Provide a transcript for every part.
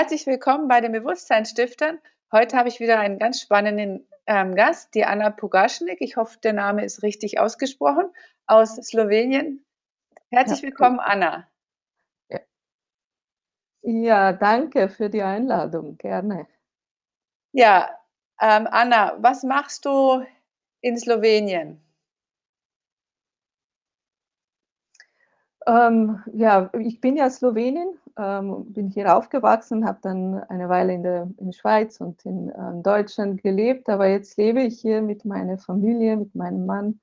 Herzlich willkommen bei den Bewusstseinsstiftern. Heute habe ich wieder einen ganz spannenden ähm, Gast, die Anna Pogaschnik. Ich hoffe, der Name ist richtig ausgesprochen, aus Slowenien. Herzlich ja. willkommen, Anna. Ja. ja, danke für die Einladung, gerne. Ja, ähm, Anna, was machst du in Slowenien? Ähm, ja, ich bin ja Slowenin, ähm, bin hier aufgewachsen, habe dann eine Weile in der in Schweiz und in äh, Deutschland gelebt, aber jetzt lebe ich hier mit meiner Familie, mit meinem Mann.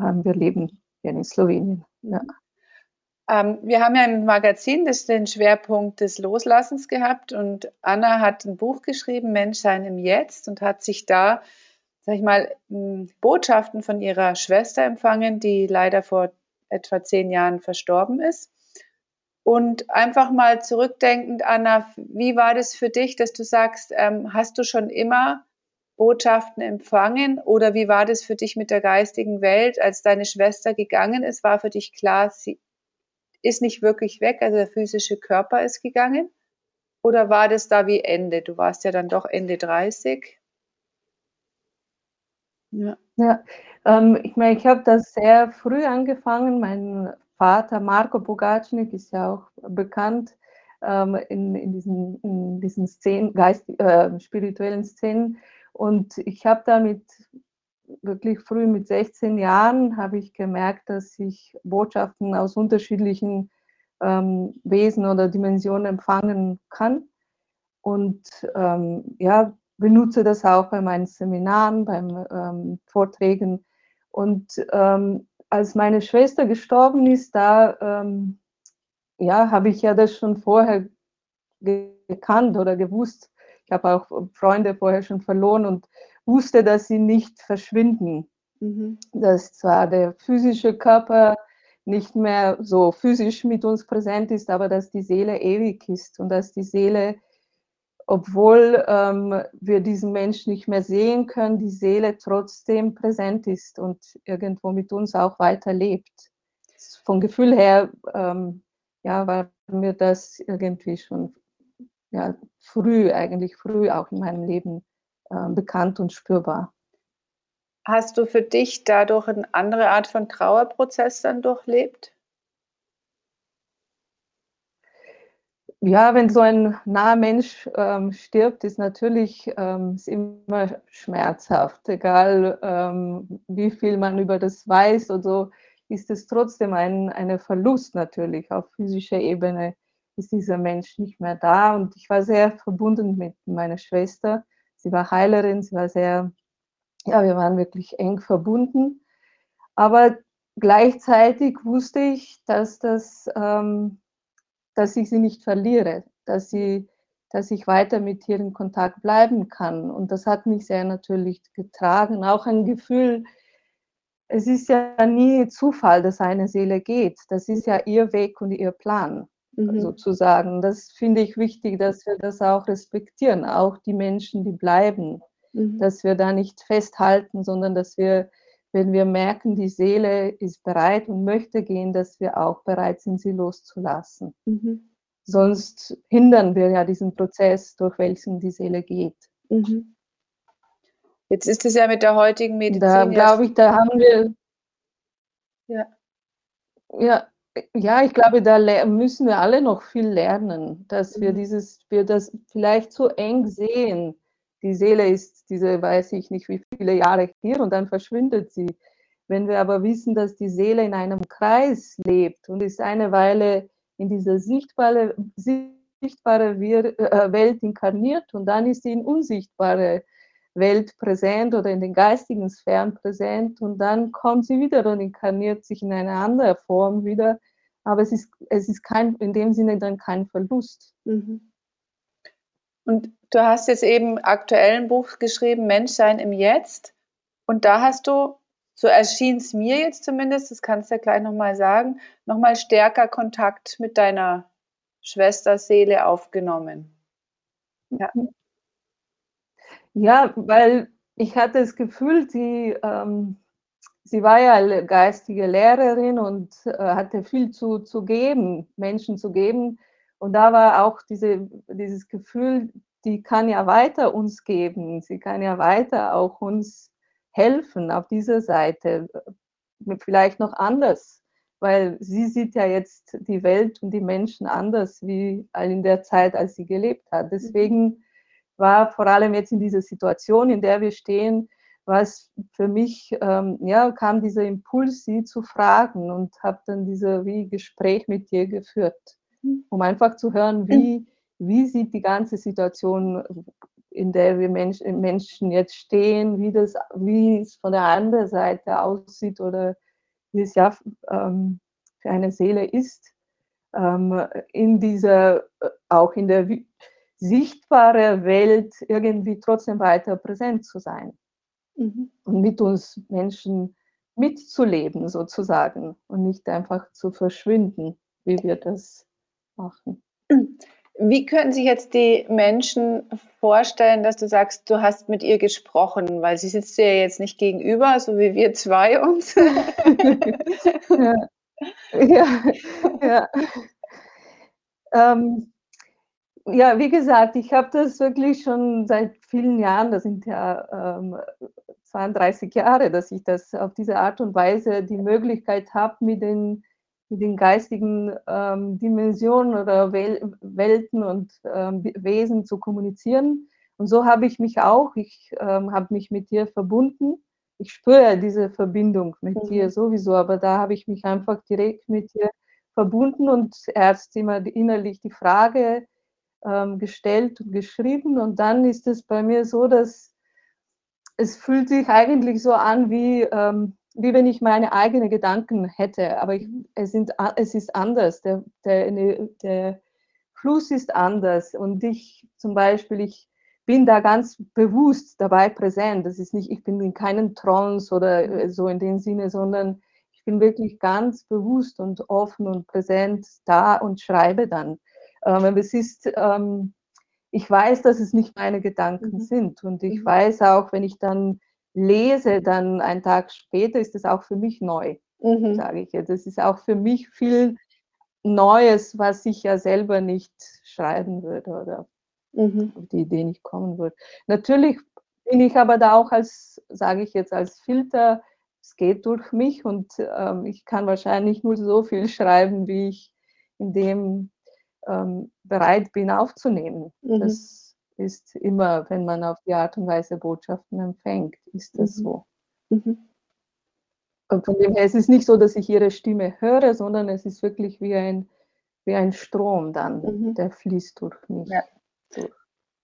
Ähm, wir leben hier in Slowenien. Ja. Ähm, wir haben ja ein Magazin, das den Schwerpunkt des Loslassens gehabt und Anna hat ein Buch geschrieben, Menschsein im Jetzt und hat sich da, sag ich mal, Botschaften von ihrer Schwester empfangen, die leider vor etwa zehn Jahren verstorben ist. Und einfach mal zurückdenkend, Anna, wie war das für dich, dass du sagst, ähm, hast du schon immer Botschaften empfangen oder wie war das für dich mit der geistigen Welt, als deine Schwester gegangen ist? War für dich klar, sie ist nicht wirklich weg, also der physische Körper ist gegangen? Oder war das da wie Ende? Du warst ja dann doch Ende 30. Ja, ja ähm, ich meine, ich habe das sehr früh angefangen. Mein Vater Marco Bogacnik ist ja auch bekannt ähm, in, in, diesen, in diesen Szenen, Geist, äh, spirituellen Szenen. Und ich habe damit wirklich früh mit 16 Jahren habe ich gemerkt, dass ich Botschaften aus unterschiedlichen ähm, Wesen oder Dimensionen empfangen kann. Und ähm, ja, benutze das auch bei meinen Seminaren, beim ähm, Vorträgen. Und ähm, als meine Schwester gestorben ist, da ähm, ja, habe ich ja das schon vorher gekannt oder gewusst. Ich habe auch Freunde vorher schon verloren und wusste, dass sie nicht verschwinden. Mhm. Dass zwar der physische Körper nicht mehr so physisch mit uns präsent ist, aber dass die Seele ewig ist und dass die Seele obwohl ähm, wir diesen Menschen nicht mehr sehen können, die Seele trotzdem präsent ist und irgendwo mit uns auch weiterlebt. Vom Gefühl her, ähm, ja, war mir das irgendwie schon ja, früh, eigentlich früh auch in meinem Leben äh, bekannt und spürbar. Hast du für dich dadurch eine andere Art von Trauerprozess dann durchlebt? Ja, wenn so ein naher Mensch ähm, stirbt, ist natürlich ähm, ist immer schmerzhaft. Egal ähm, wie viel man über das weiß und so, ist es trotzdem ein eine Verlust natürlich. Auf physischer Ebene ist dieser Mensch nicht mehr da. Und ich war sehr verbunden mit meiner Schwester. Sie war Heilerin, sie war sehr, ja, wir waren wirklich eng verbunden. Aber gleichzeitig wusste ich, dass das ähm, dass ich sie nicht verliere, dass, sie, dass ich weiter mit ihr in Kontakt bleiben kann. Und das hat mich sehr natürlich getragen. Auch ein Gefühl, es ist ja nie Zufall, dass eine Seele geht. Das ist ja ihr Weg und ihr Plan, mhm. sozusagen. Das finde ich wichtig, dass wir das auch respektieren, auch die Menschen, die bleiben. Mhm. Dass wir da nicht festhalten, sondern dass wir wenn wir merken, die Seele ist bereit und möchte gehen, dass wir auch bereit sind, sie loszulassen. Mhm. Sonst hindern wir ja diesen Prozess, durch welchen die Seele geht. Mhm. Jetzt ist es ja mit der heutigen Medizin. Da glaube ich, da haben wir. Ja. Ja, ja, ich glaube, da müssen wir alle noch viel lernen, dass mhm. wir dieses, wir das vielleicht zu eng sehen, die Seele ist diese, weiß ich nicht, wie viele Jahre hier und dann verschwindet sie. Wenn wir aber wissen, dass die Seele in einem Kreis lebt und ist eine Weile in dieser sichtbare, sichtbare äh, Welt inkarniert und dann ist sie in unsichtbare Welt präsent oder in den geistigen Sphären präsent und dann kommt sie wieder und inkarniert sich in eine andere Form wieder. Aber es ist, es ist kein, in dem Sinne dann kein Verlust. Mhm. Und du hast jetzt eben aktuell ein Buch geschrieben, Menschsein im Jetzt. Und da hast du, so erschien es mir jetzt zumindest, das kannst du ja gleich nochmal sagen, nochmal stärker Kontakt mit deiner Schwesterseele aufgenommen. Ja. ja, weil ich hatte das Gefühl, sie, ähm, sie war ja geistige Lehrerin und äh, hatte viel zu, zu geben, Menschen zu geben. Und da war auch diese, dieses Gefühl, die kann ja weiter uns geben, sie kann ja weiter auch uns helfen auf dieser Seite, vielleicht noch anders, weil sie sieht ja jetzt die Welt und die Menschen anders wie in der Zeit, als sie gelebt hat. Deswegen war vor allem jetzt in dieser Situation, in der wir stehen, was für mich, ähm, ja, kam dieser Impuls, sie zu fragen und habe dann dieses wie Gespräch mit dir geführt, mhm. Um einfach zu hören, wie, wie sieht die ganze Situation, in der wir Mensch, Menschen jetzt stehen, wie, das, wie es von der anderen Seite aussieht oder wie es ja ähm, für eine Seele ist, ähm, in dieser, äh, auch in der sichtbaren Welt irgendwie trotzdem weiter präsent zu sein mhm. und mit uns Menschen mitzuleben sozusagen und nicht einfach zu verschwinden, wie wir das machen. Wie können sich jetzt die Menschen vorstellen, dass du sagst, du hast mit ihr gesprochen, weil sie sitzt dir ja jetzt nicht gegenüber, so wie wir zwei uns. ja. ja, ja. Ähm, ja, wie gesagt, ich habe das wirklich schon seit vielen Jahren, das sind ja ähm, 32 Jahre, dass ich das auf diese Art und Weise die Möglichkeit habe, mit den, mit den geistigen ähm, Dimensionen oder Wel Welten und ähm, Wesen zu kommunizieren. Und so habe ich mich auch, ich ähm, habe mich mit dir verbunden. Ich spüre diese Verbindung mit mhm. dir sowieso, aber da habe ich mich einfach direkt mit dir verbunden und erst immer innerlich die Frage ähm, gestellt und geschrieben. Und dann ist es bei mir so, dass es fühlt sich eigentlich so an, wie, ähm, wie wenn ich meine eigenen Gedanken hätte. Aber ich, es, sind, es ist anders. Der, der, der Fluss ist anders. Und ich zum Beispiel, ich bin da ganz bewusst dabei präsent. Das ist nicht, ich bin in keinem Trance oder äh, so in dem Sinne, sondern ich bin wirklich ganz bewusst und offen und präsent da und schreibe dann. Ähm, es ist, ähm, ich weiß, dass es nicht meine Gedanken mhm. sind. Und ich mhm. weiß auch, wenn ich dann lese, dann einen Tag später ist es auch für mich neu, mhm. sage ich jetzt. Das ist auch für mich viel Neues, was ich ja selber nicht schreiben würde oder mhm. auf die Idee nicht kommen würde. Natürlich bin ich aber da auch als, sage ich jetzt, als Filter, es geht durch mich und ähm, ich kann wahrscheinlich nur so viel schreiben, wie ich in dem ähm, bereit bin aufzunehmen. Mhm. Das ist immer, wenn man auf die Art und Weise Botschaften empfängt, ist das mhm. so. Mhm. Und von dem her es ist nicht so, dass ich ihre Stimme höre, sondern es ist wirklich wie ein, wie ein Strom dann, mhm. der fließt durch mich. Ja.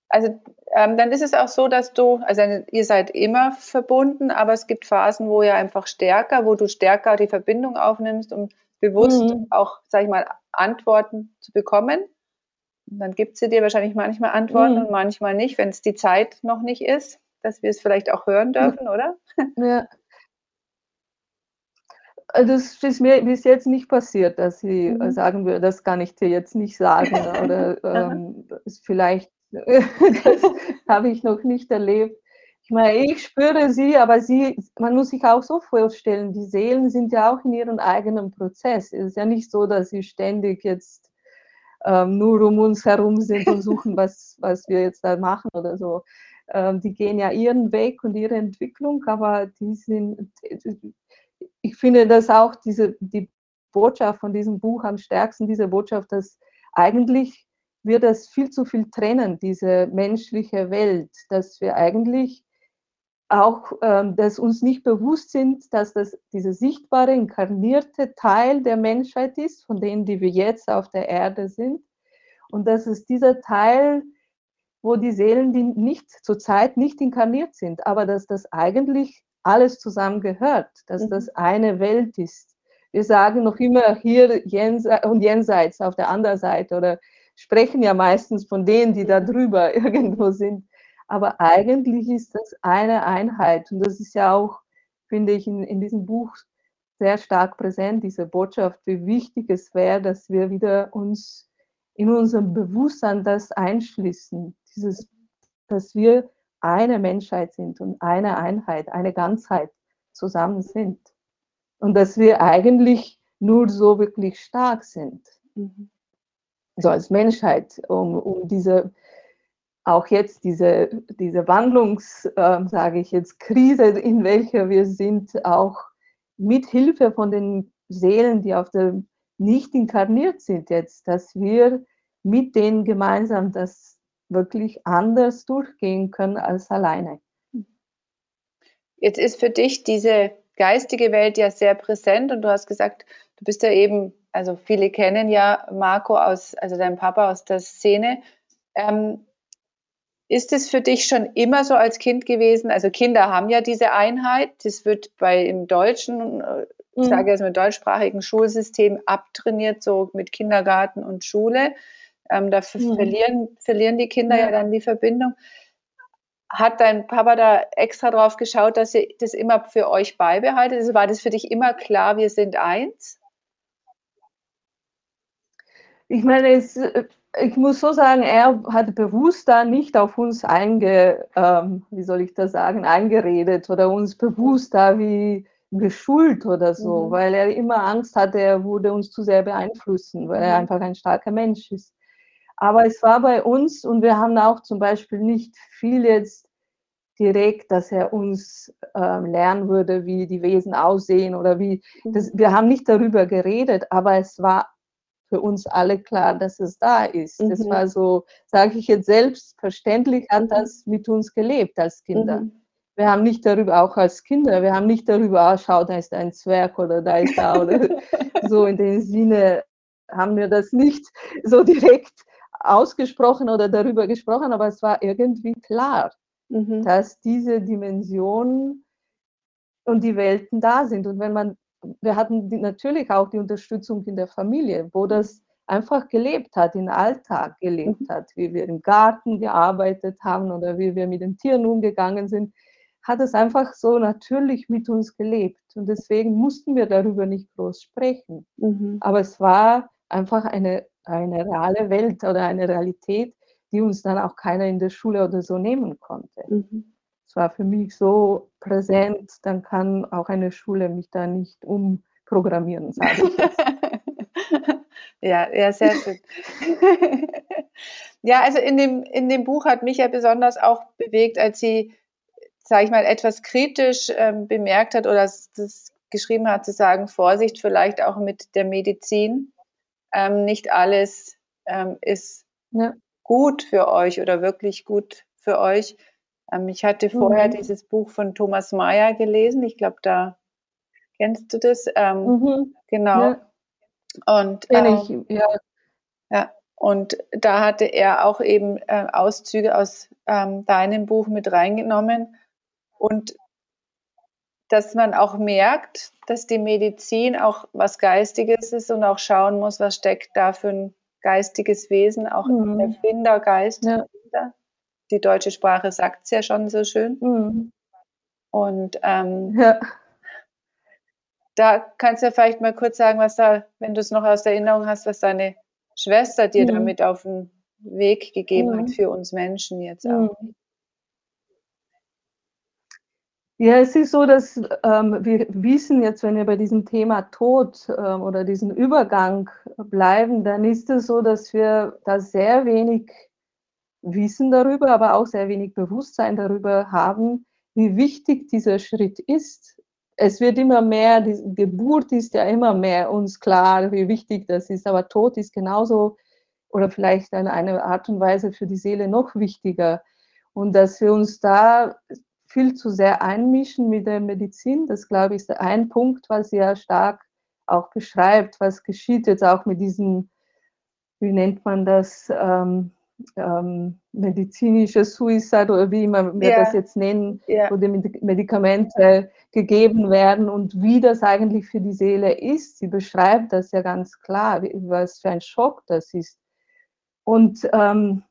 Also ähm, dann ist es auch so, dass du, also ihr seid immer verbunden, aber es gibt Phasen, wo ihr einfach stärker, wo du stärker die Verbindung aufnimmst, um bewusst mhm. auch, sag ich mal, Antworten zu bekommen. Und dann gibt sie dir wahrscheinlich manchmal Antworten mhm. und manchmal nicht, wenn es die Zeit noch nicht ist, dass wir es vielleicht auch hören dürfen, oder? Ja. Also das ist mir bis jetzt nicht passiert, dass sie mhm. sagen würde, das kann ich dir jetzt nicht sagen oder ähm, vielleicht das habe ich noch nicht erlebt. Ich meine, ich spüre sie, aber sie, man muss sich auch so vorstellen, die Seelen sind ja auch in ihrem eigenen Prozess. Es ist ja nicht so, dass sie ständig jetzt ähm, nur um uns herum sind und suchen, was, was wir jetzt da machen oder so. Ähm, die gehen ja ihren Weg und ihre Entwicklung, aber die sind, ich finde, dass auch diese, die Botschaft von diesem Buch am stärksten, diese Botschaft, dass eigentlich wir das viel zu viel trennen, diese menschliche Welt, dass wir eigentlich auch, ähm, dass uns nicht bewusst sind, dass das dieser sichtbare, inkarnierte Teil der Menschheit ist, von denen, die wir jetzt auf der Erde sind. Und dass es dieser Teil, wo die Seelen, die nicht zurzeit nicht inkarniert sind, aber dass das eigentlich alles zusammengehört, dass mhm. das eine Welt ist. Wir sagen noch immer hier jenseits und jenseits auf der anderen Seite oder sprechen ja meistens von denen, die da drüber irgendwo sind. Aber eigentlich ist das eine Einheit. Und das ist ja auch, finde ich, in, in diesem Buch sehr stark präsent, diese Botschaft, wie wichtig es wäre, dass wir wieder uns in unserem Bewusstsein das einschließen, dieses, dass wir eine Menschheit sind und eine Einheit, eine Ganzheit zusammen sind. Und dass wir eigentlich nur so wirklich stark sind. Mhm. so als Menschheit, um, um diese, auch jetzt diese, diese Wandlungs, äh, sage ich jetzt, Krise, in welcher wir sind, auch mit Hilfe von den Seelen, die auf der nicht inkarniert sind jetzt, dass wir mit denen gemeinsam das wirklich anders durchgehen können als alleine. Jetzt ist für dich diese geistige Welt ja sehr präsent und du hast gesagt, du bist ja eben, also viele kennen ja Marco aus, also dein Papa aus der Szene. Ähm, ist es für dich schon immer so als Kind gewesen? Also Kinder haben ja diese Einheit. Das wird bei im deutschen, äh, ich mhm. sage jetzt im deutschsprachigen Schulsystem abtrainiert, so mit Kindergarten und Schule. Ähm, dafür mhm. verlieren, verlieren die Kinder ja. ja dann die Verbindung. Hat dein Papa da extra drauf geschaut, dass ihr das immer für euch beibehaltet? Also war das für dich immer klar, wir sind eins? Ich meine, es, ich muss so sagen, er hat bewusst da nicht auf uns einge, ähm, wie soll ich das sagen, eingeredet oder uns bewusst da wie geschult oder so, mhm. weil er immer Angst hatte, er würde uns zu sehr beeinflussen, weil mhm. er einfach ein starker Mensch ist. Aber es war bei uns und wir haben auch zum Beispiel nicht viel jetzt direkt, dass er uns äh, lernen würde, wie die Wesen aussehen oder wie. Das, mhm. wir haben nicht darüber geredet, aber es war für uns alle klar, dass es da ist. Mhm. Das war so, sage ich jetzt selbstverständlich, hat das mit uns gelebt als Kinder. Mhm. Wir haben nicht darüber, auch als Kinder, wir haben nicht darüber, ah, schau, da ist ein Zwerg oder da ist da oder so in dem Sinne haben wir das nicht so direkt ausgesprochen oder darüber gesprochen, aber es war irgendwie klar, mhm. dass diese Dimensionen und die Welten da sind. Und wenn man, wir hatten die, natürlich auch die Unterstützung in der Familie, wo das einfach gelebt hat, im Alltag gelebt mhm. hat, wie wir im Garten gearbeitet haben oder wie wir mit den Tieren umgegangen sind, hat es einfach so natürlich mit uns gelebt. Und deswegen mussten wir darüber nicht groß sprechen. Mhm. Aber es war einfach eine eine reale Welt oder eine Realität, die uns dann auch keiner in der Schule oder so nehmen konnte. Mhm. War für mich so präsent, dann kann auch eine Schule mich da nicht umprogrammieren, sage ich jetzt. ja, ja, sehr schön. ja, also in dem, in dem Buch hat mich ja besonders auch bewegt, als sie, sage ich mal, etwas kritisch ähm, bemerkt hat oder das geschrieben hat, zu sagen, Vorsicht vielleicht auch mit der Medizin ähm, nicht alles ähm, ist ja. gut für euch oder wirklich gut für euch. Ähm, ich hatte vorher mhm. dieses Buch von Thomas Mayer gelesen. Ich glaube, da kennst du das. Ähm, mhm. Genau. Ja. Und ich, ähm, ja. ja. Und da hatte er auch eben äh, Auszüge aus ähm, deinem Buch mit reingenommen. Und dass man auch merkt, dass die Medizin auch was Geistiges ist und auch schauen muss, was steckt da für ein geistiges Wesen, auch mhm. Erfindergeist. Ja. Die deutsche Sprache sagt es ja schon so schön. Mhm. Und ähm, ja. da kannst du ja vielleicht mal kurz sagen, was da, wenn du es noch aus der Erinnerung hast, was deine Schwester dir mhm. damit auf den Weg gegeben hat mhm. für uns Menschen jetzt auch. Mhm. Ja, es ist so, dass ähm, wir wissen jetzt, wenn wir bei diesem Thema Tod ähm, oder diesen Übergang bleiben, dann ist es so, dass wir da sehr wenig Wissen darüber, aber auch sehr wenig Bewusstsein darüber haben, wie wichtig dieser Schritt ist. Es wird immer mehr, die Geburt ist ja immer mehr uns klar, wie wichtig das ist, aber Tod ist genauso oder vielleicht in einer Art und Weise für die Seele noch wichtiger. Und dass wir uns da viel zu sehr einmischen mit der Medizin. Das, glaube ich, ist ein Punkt, was sehr stark auch beschreibt, was geschieht jetzt auch mit diesem, wie nennt man das, ähm, ähm, medizinische Suicide oder wie man wir yeah. das jetzt nennen, yeah. wo die Medikamente gegeben werden und wie das eigentlich für die Seele ist. Sie beschreibt das ja ganz klar, was für ein Schock das ist. Und ähm,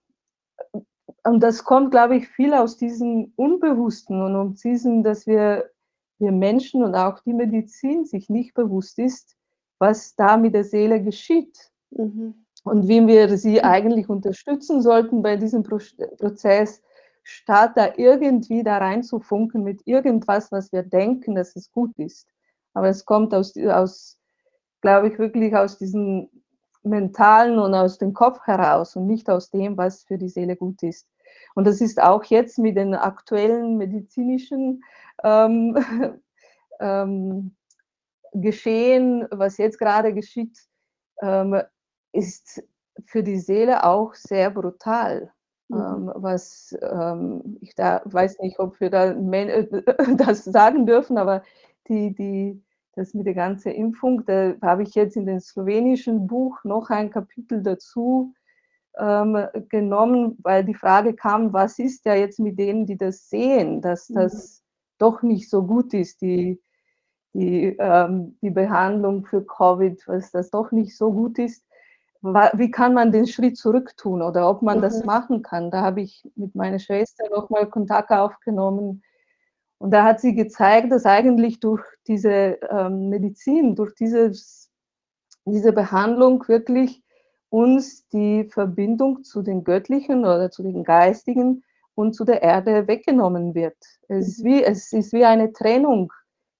und das kommt, glaube ich, viel aus diesem Unbewussten und um diesem, dass wir, wir Menschen und auch die Medizin sich nicht bewusst ist, was da mit der Seele geschieht. Mhm. Und wie wir sie eigentlich unterstützen sollten bei diesem Prozess, statt da irgendwie da reinzufunken mit irgendwas, was wir denken, dass es gut ist. Aber es kommt aus, aus glaube ich, wirklich aus diesem Mentalen und aus dem Kopf heraus und nicht aus dem, was für die Seele gut ist. Und das ist auch jetzt mit den aktuellen medizinischen ähm, ähm, Geschehen, was jetzt gerade geschieht, ähm, ist für die Seele auch sehr brutal. Mhm. Ähm, was ähm, ich da weiß nicht, ob wir da das sagen dürfen, aber die, die, das mit der ganzen Impfung, da habe ich jetzt in dem slowenischen Buch noch ein Kapitel dazu ähm, genommen, weil die Frage kam, was ist ja jetzt mit denen, die das sehen, dass mhm. das doch nicht so gut ist, die, die, ähm, die Behandlung für Covid, was das doch nicht so gut ist. Wie kann man den Schritt zurück tun oder ob man mhm. das machen kann? Da habe ich mit meiner Schwester nochmal Kontakt aufgenommen. Und da hat sie gezeigt, dass eigentlich durch diese ähm, Medizin, durch dieses, diese Behandlung wirklich uns die Verbindung zu den Göttlichen oder zu den Geistigen und zu der Erde weggenommen wird. Es ist mhm. wie, es ist wie eine Trennung,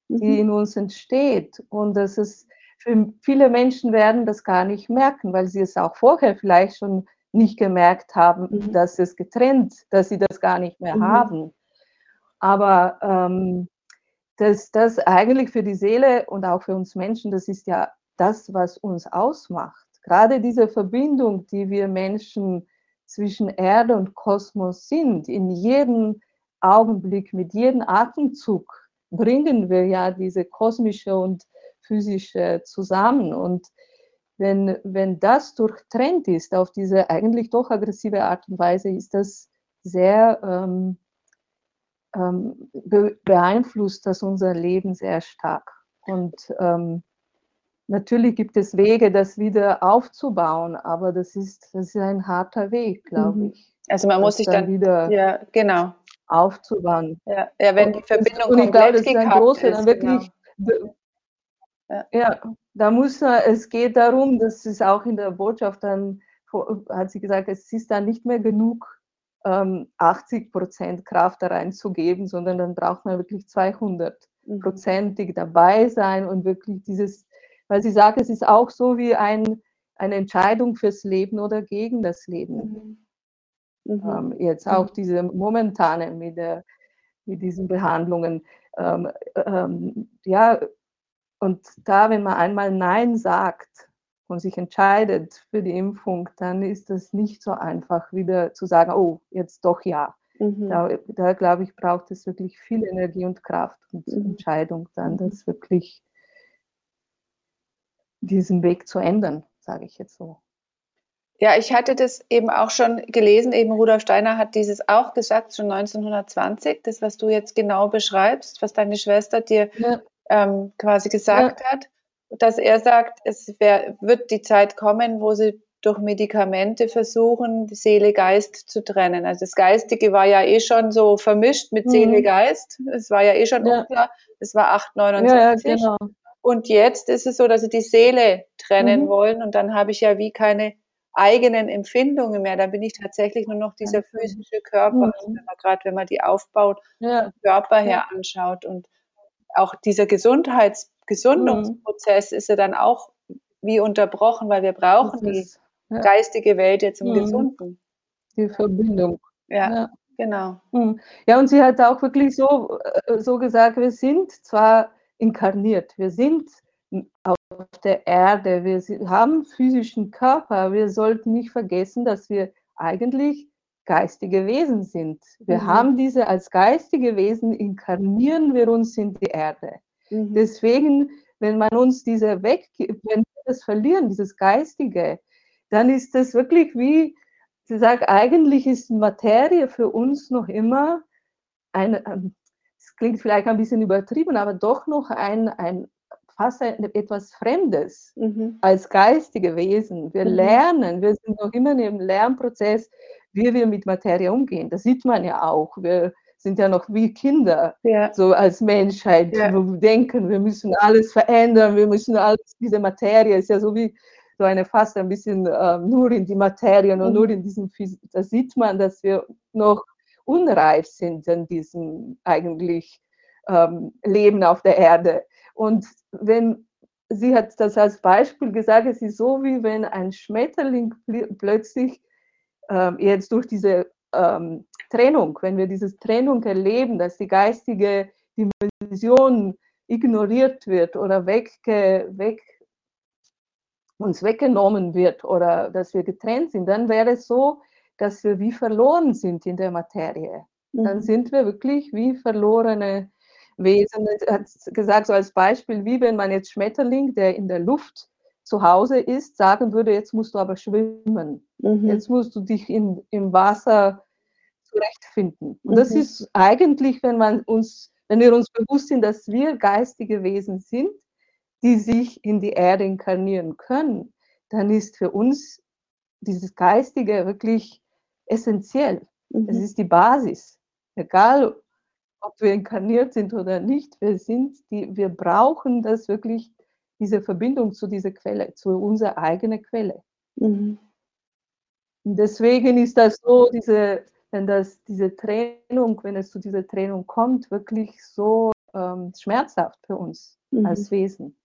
die mhm. in uns entsteht. Und das ist, für viele Menschen werden das gar nicht merken, weil sie es auch vorher vielleicht schon nicht gemerkt haben, mhm. dass es getrennt, dass sie das gar nicht mehr mhm. haben. Aber ähm, das, das eigentlich für die Seele und auch für uns Menschen, das ist ja das, was uns ausmacht. Gerade diese Verbindung, die wir Menschen zwischen Erde und Kosmos sind, in jedem Augenblick, mit jedem Atemzug bringen wir ja diese kosmische und physische zusammen. Und wenn, wenn das durchtrennt ist auf diese eigentlich doch aggressive Art und Weise, ist das sehr ähm, ähm, be beeinflusst das unser Leben sehr stark. Und ähm, Natürlich gibt es Wege, das wieder aufzubauen, aber das ist, das ist ein harter Weg, glaube mhm. ich. Also man muss sich dann, dann, wieder ja, genau. aufzubauen. Ja, ja wenn die Verbindung und, und ich glaube, das ist ein großer, dann wirklich, genau. Ja. da muss es geht darum, das ist auch in der Botschaft dann, hat sie gesagt, es ist dann nicht mehr genug, 80 ähm, Prozent Kraft da reinzugeben, sondern dann braucht man wirklich 200 mhm. prozentig dabei sein und wirklich dieses weil sie sagt, es ist auch so wie ein, eine Entscheidung fürs Leben oder gegen das Leben. Mhm. Ähm, jetzt auch diese momentane mit, der, mit diesen Behandlungen. Ähm, ähm, ja, und da, wenn man einmal Nein sagt und sich entscheidet für die Impfung, dann ist es nicht so einfach, wieder zu sagen, oh, jetzt doch ja. Mhm. Da, da glaube ich, braucht es wirklich viel Energie und Kraft und mhm. Entscheidung dann, mhm. das wirklich diesen Weg zu ändern, sage ich jetzt so. Ja, ich hatte das eben auch schon gelesen. Eben Rudolf Steiner hat dieses auch gesagt, schon 1920, das, was du jetzt genau beschreibst, was deine Schwester dir ja. Ähm, quasi gesagt ja. hat, dass er sagt, es wär, wird die Zeit kommen, wo sie durch Medikamente versuchen, Seele, Geist zu trennen. Also das Geistige war ja eh schon so vermischt mit Seele, mhm. Geist. Es war ja eh schon ja. unklar. Es war 869. Ja, genau. Und jetzt ist es so, dass sie die Seele trennen mhm. wollen und dann habe ich ja wie keine eigenen Empfindungen mehr. Dann bin ich tatsächlich nur noch dieser physische Körper, mhm. also gerade wenn man die aufbaut, ja. Körper her anschaut. Und auch dieser Gesundheits Gesundungsprozess mhm. ist ja dann auch wie unterbrochen, weil wir brauchen ist, die ja. geistige Welt jetzt im mhm. Gesunden. Die Verbindung. Ja, ja. genau. Mhm. Ja, und sie hat auch wirklich so, äh, so gesagt, wir sind zwar inkarniert. Wir sind auf der Erde, wir haben physischen Körper. Wir sollten nicht vergessen, dass wir eigentlich geistige Wesen sind. Wir mhm. haben diese als geistige Wesen, inkarnieren wir uns in die Erde. Mhm. Deswegen, wenn man uns diese weg, wenn wir das verlieren, dieses Geistige, dann ist das wirklich wie, sie sagt, eigentlich ist Materie für uns noch immer ein, ähm, klingt vielleicht ein bisschen übertrieben, aber doch noch ein, ein fast ein, etwas Fremdes mhm. als geistige Wesen. Wir mhm. lernen, wir sind noch immer im Lernprozess, wie wir mit Materie umgehen. Das sieht man ja auch. Wir sind ja noch wie Kinder, ja. so als Menschheit, ja. wir denken, wir müssen alles verändern, wir müssen alles, diese Materie ist ja so wie so eine fast ein bisschen äh, nur in die Materie und mhm. nur in diesem, da sieht man, dass wir noch unreif sind in diesem eigentlich ähm, Leben auf der Erde. Und wenn sie hat das als Beispiel gesagt, es ist so, wie wenn ein Schmetterling plötzlich ähm, jetzt durch diese ähm, Trennung, wenn wir diese Trennung erleben, dass die geistige Dimension ignoriert wird oder wegge, weg, uns weggenommen wird oder dass wir getrennt sind, dann wäre es so, dass wir wie verloren sind in der Materie. Dann mhm. sind wir wirklich wie verlorene Wesen. Er hat gesagt, so als Beispiel, wie wenn man jetzt Schmetterling, der in der Luft zu Hause ist, sagen würde, jetzt musst du aber schwimmen. Mhm. Jetzt musst du dich in, im Wasser zurechtfinden. Und mhm. das ist eigentlich, wenn man uns, wenn wir uns bewusst sind, dass wir geistige Wesen sind, die sich in die Erde inkarnieren können, dann ist für uns dieses Geistige wirklich essentiell. Mhm. Es ist die Basis. Egal, ob wir inkarniert sind oder nicht, wir sind die, wir brauchen das wirklich, diese Verbindung zu dieser Quelle, zu unserer eigenen Quelle. Mhm. Und deswegen ist das so, diese, wenn das, diese Trennung, wenn es zu dieser Trennung kommt, wirklich so ähm, schmerzhaft für uns mhm. als Wesen.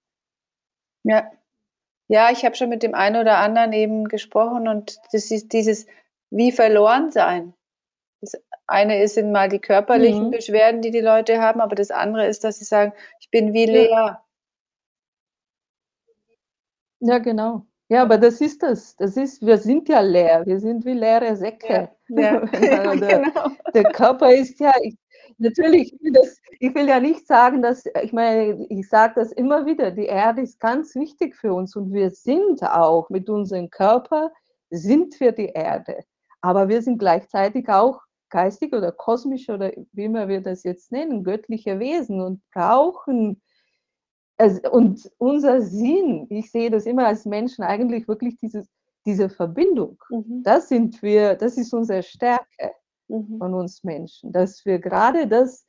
Ja. Ja, ich habe schon mit dem einen oder anderen eben gesprochen und das ist dieses wie verloren sein. Das eine ist sind mal die körperlichen mhm. Beschwerden, die die Leute haben, aber das andere ist, dass sie sagen, ich bin wie leer. Ja, genau. Ja, aber das ist das. Das ist, wir sind ja leer. Wir sind wie leere Säcke. Ja, ja. der, genau. der, Körper ist ja, ich, natürlich, das, ich will ja nicht sagen, dass, ich meine, ich sage das immer wieder, die Erde ist ganz wichtig für uns und wir sind auch mit unserem Körper, sind wir die Erde. Aber wir sind gleichzeitig auch geistig oder kosmisch oder wie immer wir das jetzt nennen, göttliche Wesen und brauchen und unser Sinn, ich sehe das immer als Menschen eigentlich wirklich dieses, diese Verbindung. Mhm. Das sind wir, das ist unsere Stärke mhm. von uns Menschen, dass wir gerade das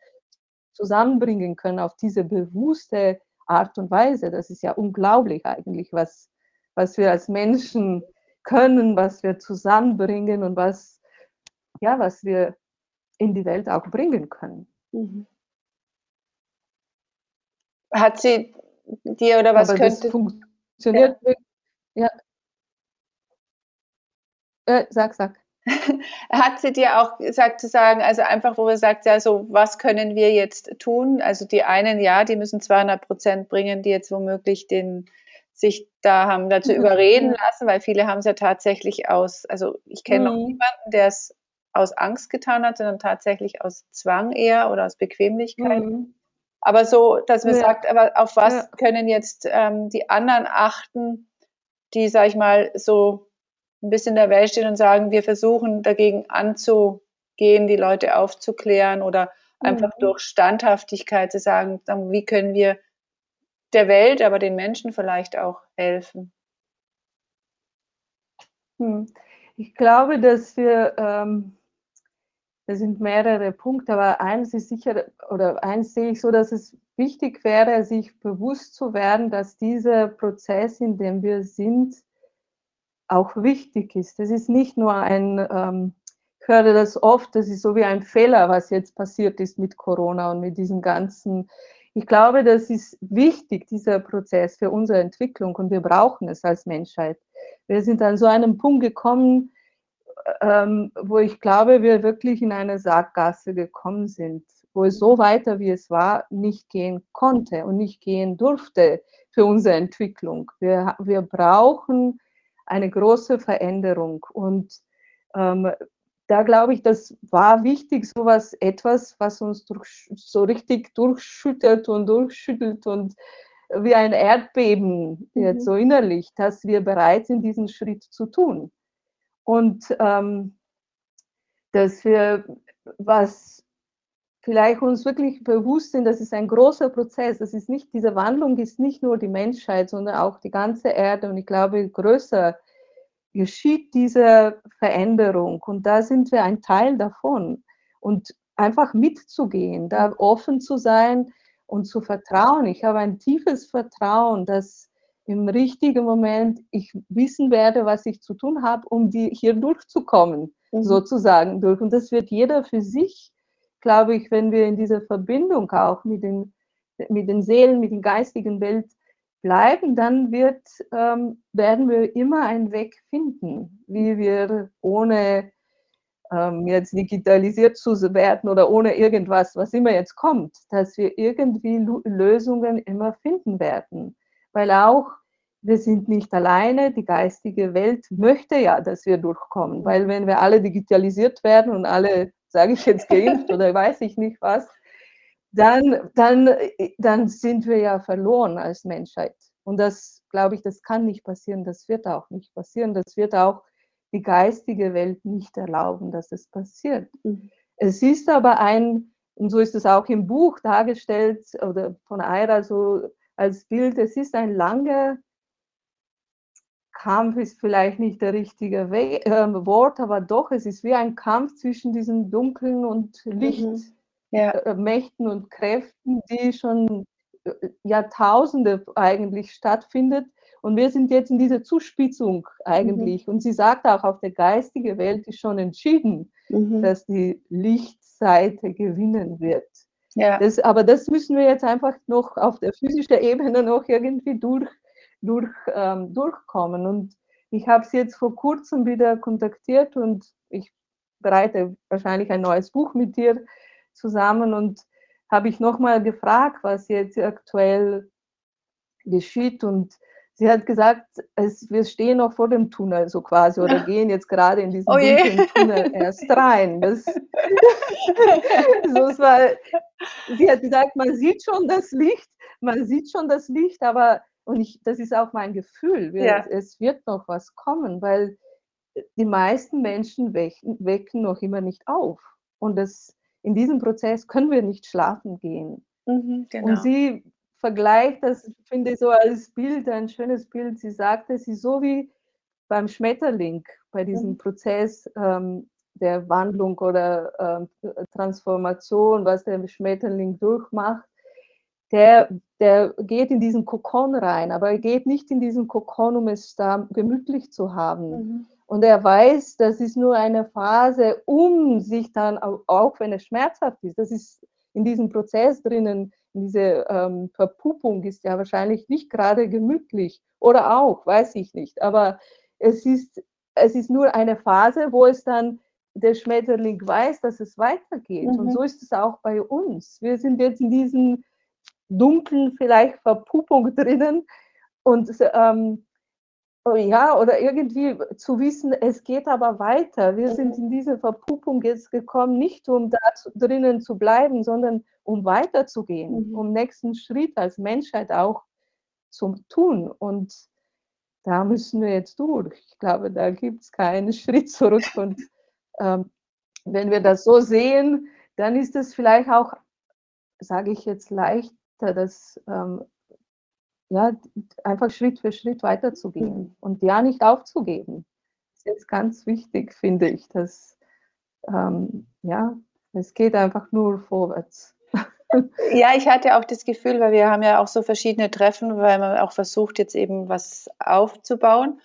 zusammenbringen können auf diese bewusste Art und Weise. Das ist ja unglaublich eigentlich, was, was wir als Menschen können, was wir zusammenbringen und was ja, was wir in die Welt auch bringen können. Mhm. Hat sie dir oder was Aber könnte. Das funktioniert. Ja. ja. Äh, sag, sag. Hat sie dir auch gesagt zu sagen, also einfach, wo wir sagt, ja, so, was können wir jetzt tun? Also die einen, ja, die müssen 200 Prozent bringen, die jetzt womöglich den, sich da haben dazu mhm. überreden lassen, weil viele haben es ja tatsächlich aus, also ich kenne mhm. noch niemanden, der es aus Angst getan hat, sondern tatsächlich aus Zwang eher oder aus Bequemlichkeit. Mhm. Aber so, dass man ja. sagt, aber auf was ja. können jetzt ähm, die anderen achten, die, sag ich mal, so ein bisschen in der Welt stehen und sagen, wir versuchen dagegen anzugehen, die Leute aufzuklären oder einfach mhm. durch Standhaftigkeit zu sagen, wie können wir der Welt, aber den Menschen vielleicht auch helfen. Hm. Ich glaube, dass wir ähm, das sind mehrere Punkte, aber eins ist sicher, oder eins sehe ich so, dass es wichtig wäre, sich bewusst zu werden, dass dieser Prozess, in dem wir sind, auch wichtig ist. Das ist nicht nur ein, ähm, ich höre das oft, das ist so wie ein Fehler, was jetzt passiert ist mit Corona und mit diesen ganzen. Ich glaube, das ist wichtig, dieser Prozess für unsere Entwicklung und wir brauchen es als Menschheit. Wir sind an so einem Punkt gekommen, ähm, wo ich glaube, wir wirklich in eine Sackgasse gekommen sind, wo es so weiter, wie es war, nicht gehen konnte und nicht gehen durfte für unsere Entwicklung. Wir, wir brauchen eine große Veränderung und ähm, da glaube ich, das war wichtig, sowas, etwas, was uns durch, so richtig durchschüttelt und durchschüttelt und wie ein Erdbeben mhm. jetzt so innerlich, dass wir bereit sind, diesen Schritt zu tun und ähm, dass wir was vielleicht uns wirklich bewusst sind, das ist ein großer Prozess. Das ist nicht, diese Wandlung ist nicht nur die Menschheit, sondern auch die ganze Erde. Und ich glaube, größer geschieht diese Veränderung. Und da sind wir ein Teil davon. Und einfach mitzugehen, da offen zu sein und zu vertrauen. Ich habe ein tiefes Vertrauen, dass im richtigen Moment ich wissen werde, was ich zu tun habe, um die hier durchzukommen, mhm. sozusagen durch. Und das wird jeder für sich, glaube ich, wenn wir in dieser Verbindung auch mit den, mit den Seelen, mit der geistigen Welt bleiben, dann wird, ähm, werden wir immer einen Weg finden, wie wir ohne ähm, jetzt digitalisiert zu werden oder ohne irgendwas, was immer jetzt kommt, dass wir irgendwie Lösungen immer finden werden. Weil auch wir sind nicht alleine, die geistige Welt möchte ja, dass wir durchkommen, weil wenn wir alle digitalisiert werden und alle, sage ich jetzt, geimpft oder weiß ich nicht was, dann, dann, dann sind wir ja verloren als Menschheit. Und das, glaube ich, das kann nicht passieren, das wird auch nicht passieren, das wird auch die geistige Welt nicht erlauben, dass es passiert. Mhm. Es ist aber ein, und so ist es auch im Buch dargestellt, oder von Aira so als Bild, es ist ein langer Kampf, ist vielleicht nicht der richtige We äh, Wort, aber doch, es ist wie ein Kampf zwischen diesen dunklen und Lichtmächten mhm. ja. äh, und Kräften, die schon äh, Jahrtausende eigentlich stattfindet und wir sind jetzt in dieser Zuspitzung eigentlich. Mhm. Und sie sagt auch, auf der geistigen Welt ist schon entschieden, mhm. dass die Lichtseite gewinnen wird. Ja. Das, aber das müssen wir jetzt einfach noch auf der physischen Ebene noch irgendwie durch, durch, ähm, durchkommen. Und ich habe sie jetzt vor kurzem wieder kontaktiert und ich bereite wahrscheinlich ein neues Buch mit dir zusammen und habe ich nochmal gefragt, was jetzt aktuell geschieht und sie hat gesagt, es, wir stehen noch vor dem Tunnel so quasi oder gehen jetzt gerade in diesen oh Tunnel erst rein. Das, so, es war, sie hat gesagt, man sieht schon das Licht, man sieht schon das Licht, aber und ich, das ist auch mein Gefühl, wir, ja. es wird noch was kommen, weil die meisten Menschen wecken, wecken noch immer nicht auf. Und das, in diesem Prozess können wir nicht schlafen gehen. Mhm, genau. Und sie vergleicht das, finde ich so als Bild, ein schönes Bild. Sie sagte, sie so wie beim Schmetterling, bei diesem mhm. Prozess ähm, der Wandlung oder äh, Transformation, was der Schmetterling durchmacht, der, der geht in diesen Kokon rein, aber er geht nicht in diesen Kokon, um es da gemütlich zu haben. Mhm. Und er weiß, das ist nur eine Phase, um sich dann, auch wenn es schmerzhaft ist, das ist in diesem Prozess drinnen, diese ähm, Verpuppung ist ja wahrscheinlich nicht gerade gemütlich oder auch, weiß ich nicht. Aber es ist, es ist nur eine Phase, wo es dann der Schmetterling weiß, dass es weitergeht. Mhm. Und so ist es auch bei uns. Wir sind jetzt in diesem dunklen vielleicht Verpuppung drinnen und ähm, oh ja, oder irgendwie zu wissen, es geht aber weiter. Wir mhm. sind in diese Verpuppung jetzt gekommen, nicht um da drinnen zu bleiben, sondern um weiterzugehen, mhm. um nächsten Schritt als Menschheit auch zu tun. Und da müssen wir jetzt durch. Ich glaube, da gibt es keinen Schritt zurück. Und ähm, wenn wir das so sehen, dann ist es vielleicht auch, sage ich jetzt leichter, das ähm, ja, einfach Schritt für Schritt weiterzugehen mhm. und ja nicht aufzugeben. Das ist jetzt ganz wichtig, finde ich, dass ähm, ja, es geht einfach nur vorwärts. Ja, ich hatte auch das Gefühl, weil wir haben ja auch so verschiedene Treffen, weil man auch versucht, jetzt eben was aufzubauen.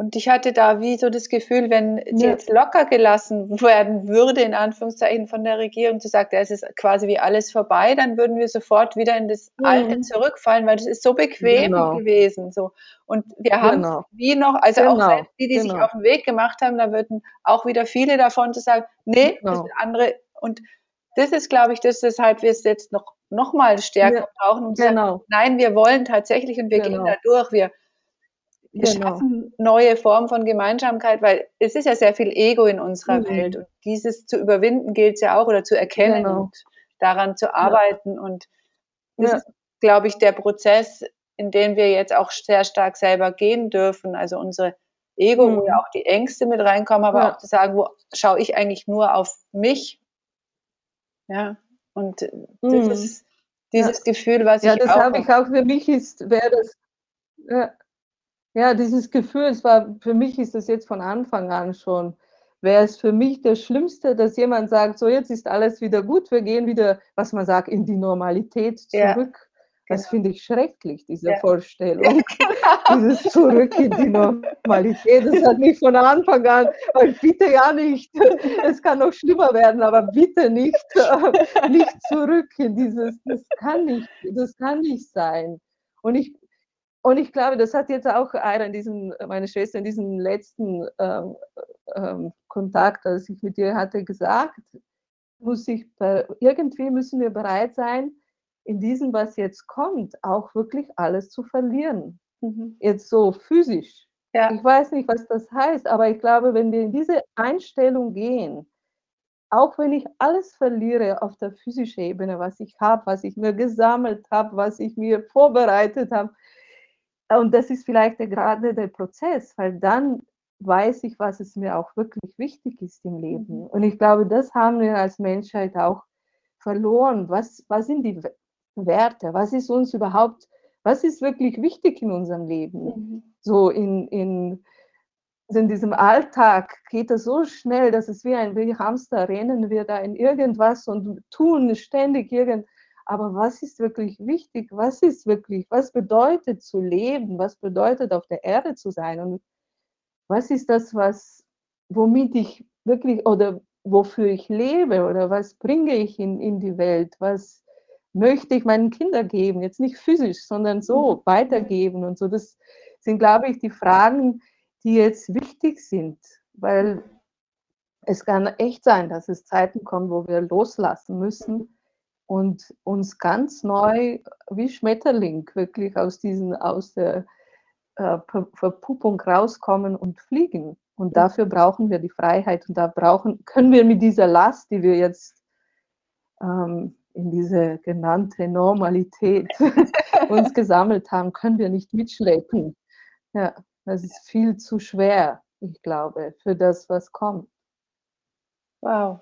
Und ich hatte da wie so das Gefühl, wenn ja. jetzt locker gelassen werden würde, in Anführungszeichen von der Regierung, zu sagen, ja, es ist quasi wie alles vorbei, dann würden wir sofort wieder in das mhm. Alte zurückfallen, weil das ist so bequem genau. gewesen. So. Und wir haben genau. wie noch, also genau. auch die, die genau. sich auf den Weg gemacht haben, da würden auch wieder viele davon zu sagen, nee, das genau. sind andere. Und das ist, glaube ich, das, weshalb wir es jetzt noch, noch mal stärker ja. brauchen und sagen, genau. nein, wir wollen tatsächlich und wir gehen genau. da durch. Wir, wir genau. schaffen neue Formen von Gemeinsamkeit, weil es ist ja sehr viel Ego in unserer mhm. Welt und dieses zu überwinden gilt es ja auch oder zu erkennen genau. und daran zu arbeiten ja. und das ja. ist, glaube ich, der Prozess, in den wir jetzt auch sehr stark selber gehen dürfen, also unsere Ego, mhm. wo ja auch die Ängste mit reinkommen, aber ja. auch zu sagen, wo schaue ich eigentlich nur auf mich? Ja, und das mhm. ist dieses Gefühl, was ich auch... Ja, das habe ich auch für mich ist, wäre das, ja, ja, dieses Gefühl, es war, für mich ist das jetzt von Anfang an schon, wäre es für mich das Schlimmste, dass jemand sagt, so jetzt ist alles wieder gut, wir gehen wieder, was man sagt, in die Normalität zurück. Ja, das genau. finde ich schrecklich, diese ja. Vorstellung. Genau. Dieses Zurück in die Normalität, das hat mich von Anfang an, weil bitte ja nicht, es kann noch schlimmer werden, aber bitte nicht, nicht zurück in dieses, das kann nicht, das kann nicht sein. Und ich und ich glaube, das hat jetzt auch Aira in diesem, meine Schwester in diesem letzten ähm, ähm, Kontakt, als ich mit ihr hatte, gesagt, muss ich, irgendwie müssen wir bereit sein, in diesem, was jetzt kommt, auch wirklich alles zu verlieren. Mhm. Jetzt so physisch. Ja. Ich weiß nicht, was das heißt, aber ich glaube, wenn wir in diese Einstellung gehen, auch wenn ich alles verliere auf der physischen Ebene, was ich habe, was ich mir gesammelt habe, was ich mir vorbereitet habe, und das ist vielleicht gerade der Prozess, weil dann weiß ich, was es mir auch wirklich wichtig ist im Leben. Mhm. Und ich glaube, das haben wir als Menschheit auch verloren. Was, was sind die Werte? Was ist uns überhaupt, was ist wirklich wichtig in unserem Leben? Mhm. So in, in, in diesem Alltag geht es so schnell, dass es wie ein wie Hamster rennen wir da in irgendwas und tun ständig irgendwas aber was ist wirklich wichtig? Was ist wirklich, was bedeutet zu leben? Was bedeutet auf der Erde zu sein? Und was ist das, was, womit ich wirklich oder wofür ich lebe oder was bringe ich in, in die Welt? Was möchte ich meinen Kindern geben? Jetzt nicht physisch, sondern so mhm. weitergeben und so. Das sind, glaube ich, die Fragen, die jetzt wichtig sind, weil es kann echt sein, dass es Zeiten kommen, wo wir loslassen müssen und uns ganz neu wie Schmetterling wirklich aus diesen aus der äh, Verpuppung rauskommen und fliegen. Und dafür brauchen wir die Freiheit und da brauchen können wir mit dieser Last, die wir jetzt ähm, in diese genannte Normalität uns gesammelt haben, können wir nicht mitschleppen. Ja, das ist viel zu schwer, ich glaube, für das, was kommt. Wow,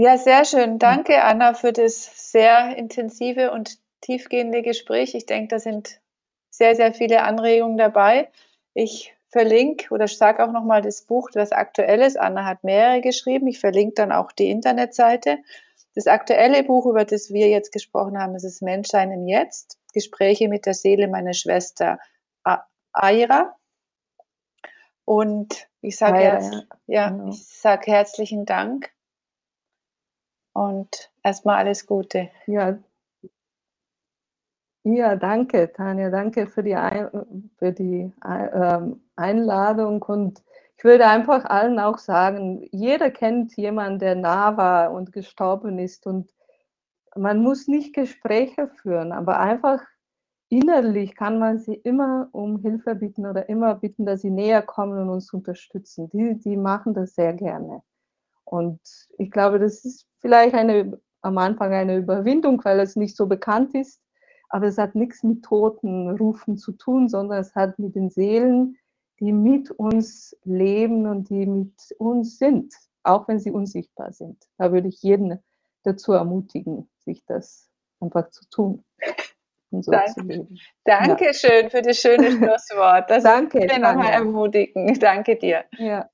ja, sehr schön. Danke, Anna, für das sehr intensive und tiefgehende Gespräch. Ich denke, da sind sehr, sehr viele Anregungen dabei. Ich verlinke oder sage auch nochmal das Buch, das aktuell ist. Anna hat mehrere geschrieben. Ich verlinke dann auch die Internetseite. Das aktuelle Buch, über das wir jetzt gesprochen haben, ist das Menschsein im Jetzt. Gespräche mit der Seele meiner Schwester Aira. Und ich sage ja, ja, ja, genau. ich sag herzlichen Dank und erstmal alles Gute. Ja, ja danke, Tanja. Danke für die, Ein für die ähm, Einladung. Und ich würde einfach allen auch sagen, jeder kennt jemanden, der nah war und gestorben ist. Und man muss nicht Gespräche führen, aber einfach innerlich kann man sie immer um Hilfe bitten oder immer bitten, dass sie näher kommen und uns unterstützen. Die, die machen das sehr gerne. Und ich glaube, das ist vielleicht eine, am Anfang eine Überwindung, weil es nicht so bekannt ist. Aber es hat nichts mit Totenrufen zu tun, sondern es hat mit den Seelen, die mit uns leben und die mit uns sind, auch wenn sie unsichtbar sind. Da würde ich jeden dazu ermutigen, sich das einfach zu tun. Und so Danke. zu leben. Dankeschön ja. für das schöne Schlusswort. Das Danke. Ich nochmal ermutigen. Danke dir. Ja.